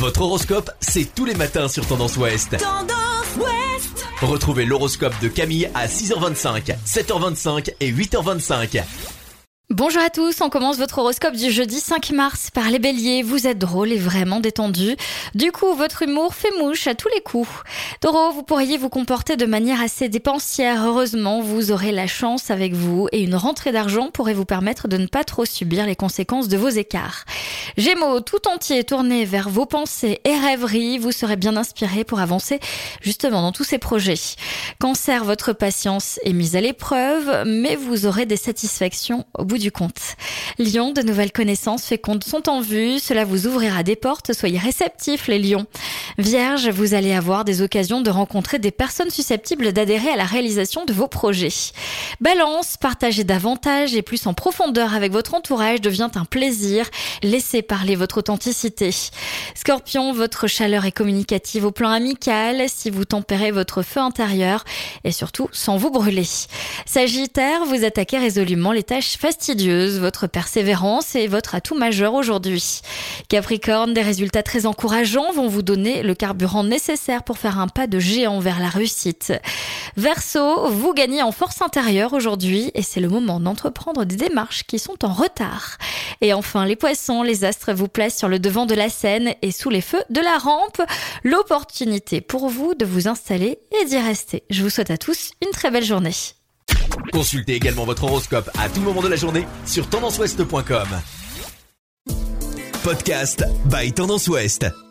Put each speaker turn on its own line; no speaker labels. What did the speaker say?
Votre horoscope, c'est tous les matins sur Tendance Ouest.
Tendance Ouest
Retrouvez l'horoscope de Camille à 6h25, 7h25 et 8h25.
Bonjour à tous, on commence votre horoscope du jeudi 5 mars par les béliers. Vous êtes drôle et vraiment détendu. Du coup, votre humour fait mouche à tous les coups. Taureau, vous pourriez vous comporter de manière assez dépensière. Heureusement, vous aurez la chance avec vous et une rentrée d'argent pourrait vous permettre de ne pas trop subir les conséquences de vos écarts. Gémeaux, tout entier tourné vers vos pensées et rêveries, vous serez bien inspiré pour avancer justement dans tous ces projets. Cancer, votre patience est mise à l'épreuve, mais vous aurez des satisfactions au bout du compte. Lion, de nouvelles connaissances fécondes sont en vue, cela vous ouvrira des portes, soyez réceptifs les lions. Vierge, vous allez avoir des occasions de rencontrer des personnes susceptibles d'adhérer à la réalisation de vos projets. Balance, partager davantage et plus en profondeur avec votre entourage devient un plaisir. Laissez parler votre authenticité. Scorpion, votre chaleur est communicative au plan amical si vous tempérez votre feu intérieur et surtout sans vous brûler. Sagittaire, vous attaquez résolument les tâches fastidieuses. Votre persévérance est votre atout majeur aujourd'hui. Capricorne, des résultats très encourageants vont vous donner le carburant nécessaire pour faire un pas de géant vers la réussite. Verseau, vous gagnez en force intérieure aujourd'hui et c'est le moment d'entreprendre des démarches qui sont en retard. Et enfin, les poissons, les astres vous placent sur le devant de la scène et sous les feux de la rampe. L'opportunité pour vous de vous installer et d'y rester. Je vous souhaite à tous une très belle journée.
Consultez également votre horoscope à tout moment de la journée sur tendanceouest.com. Podcast by Tendance Ouest.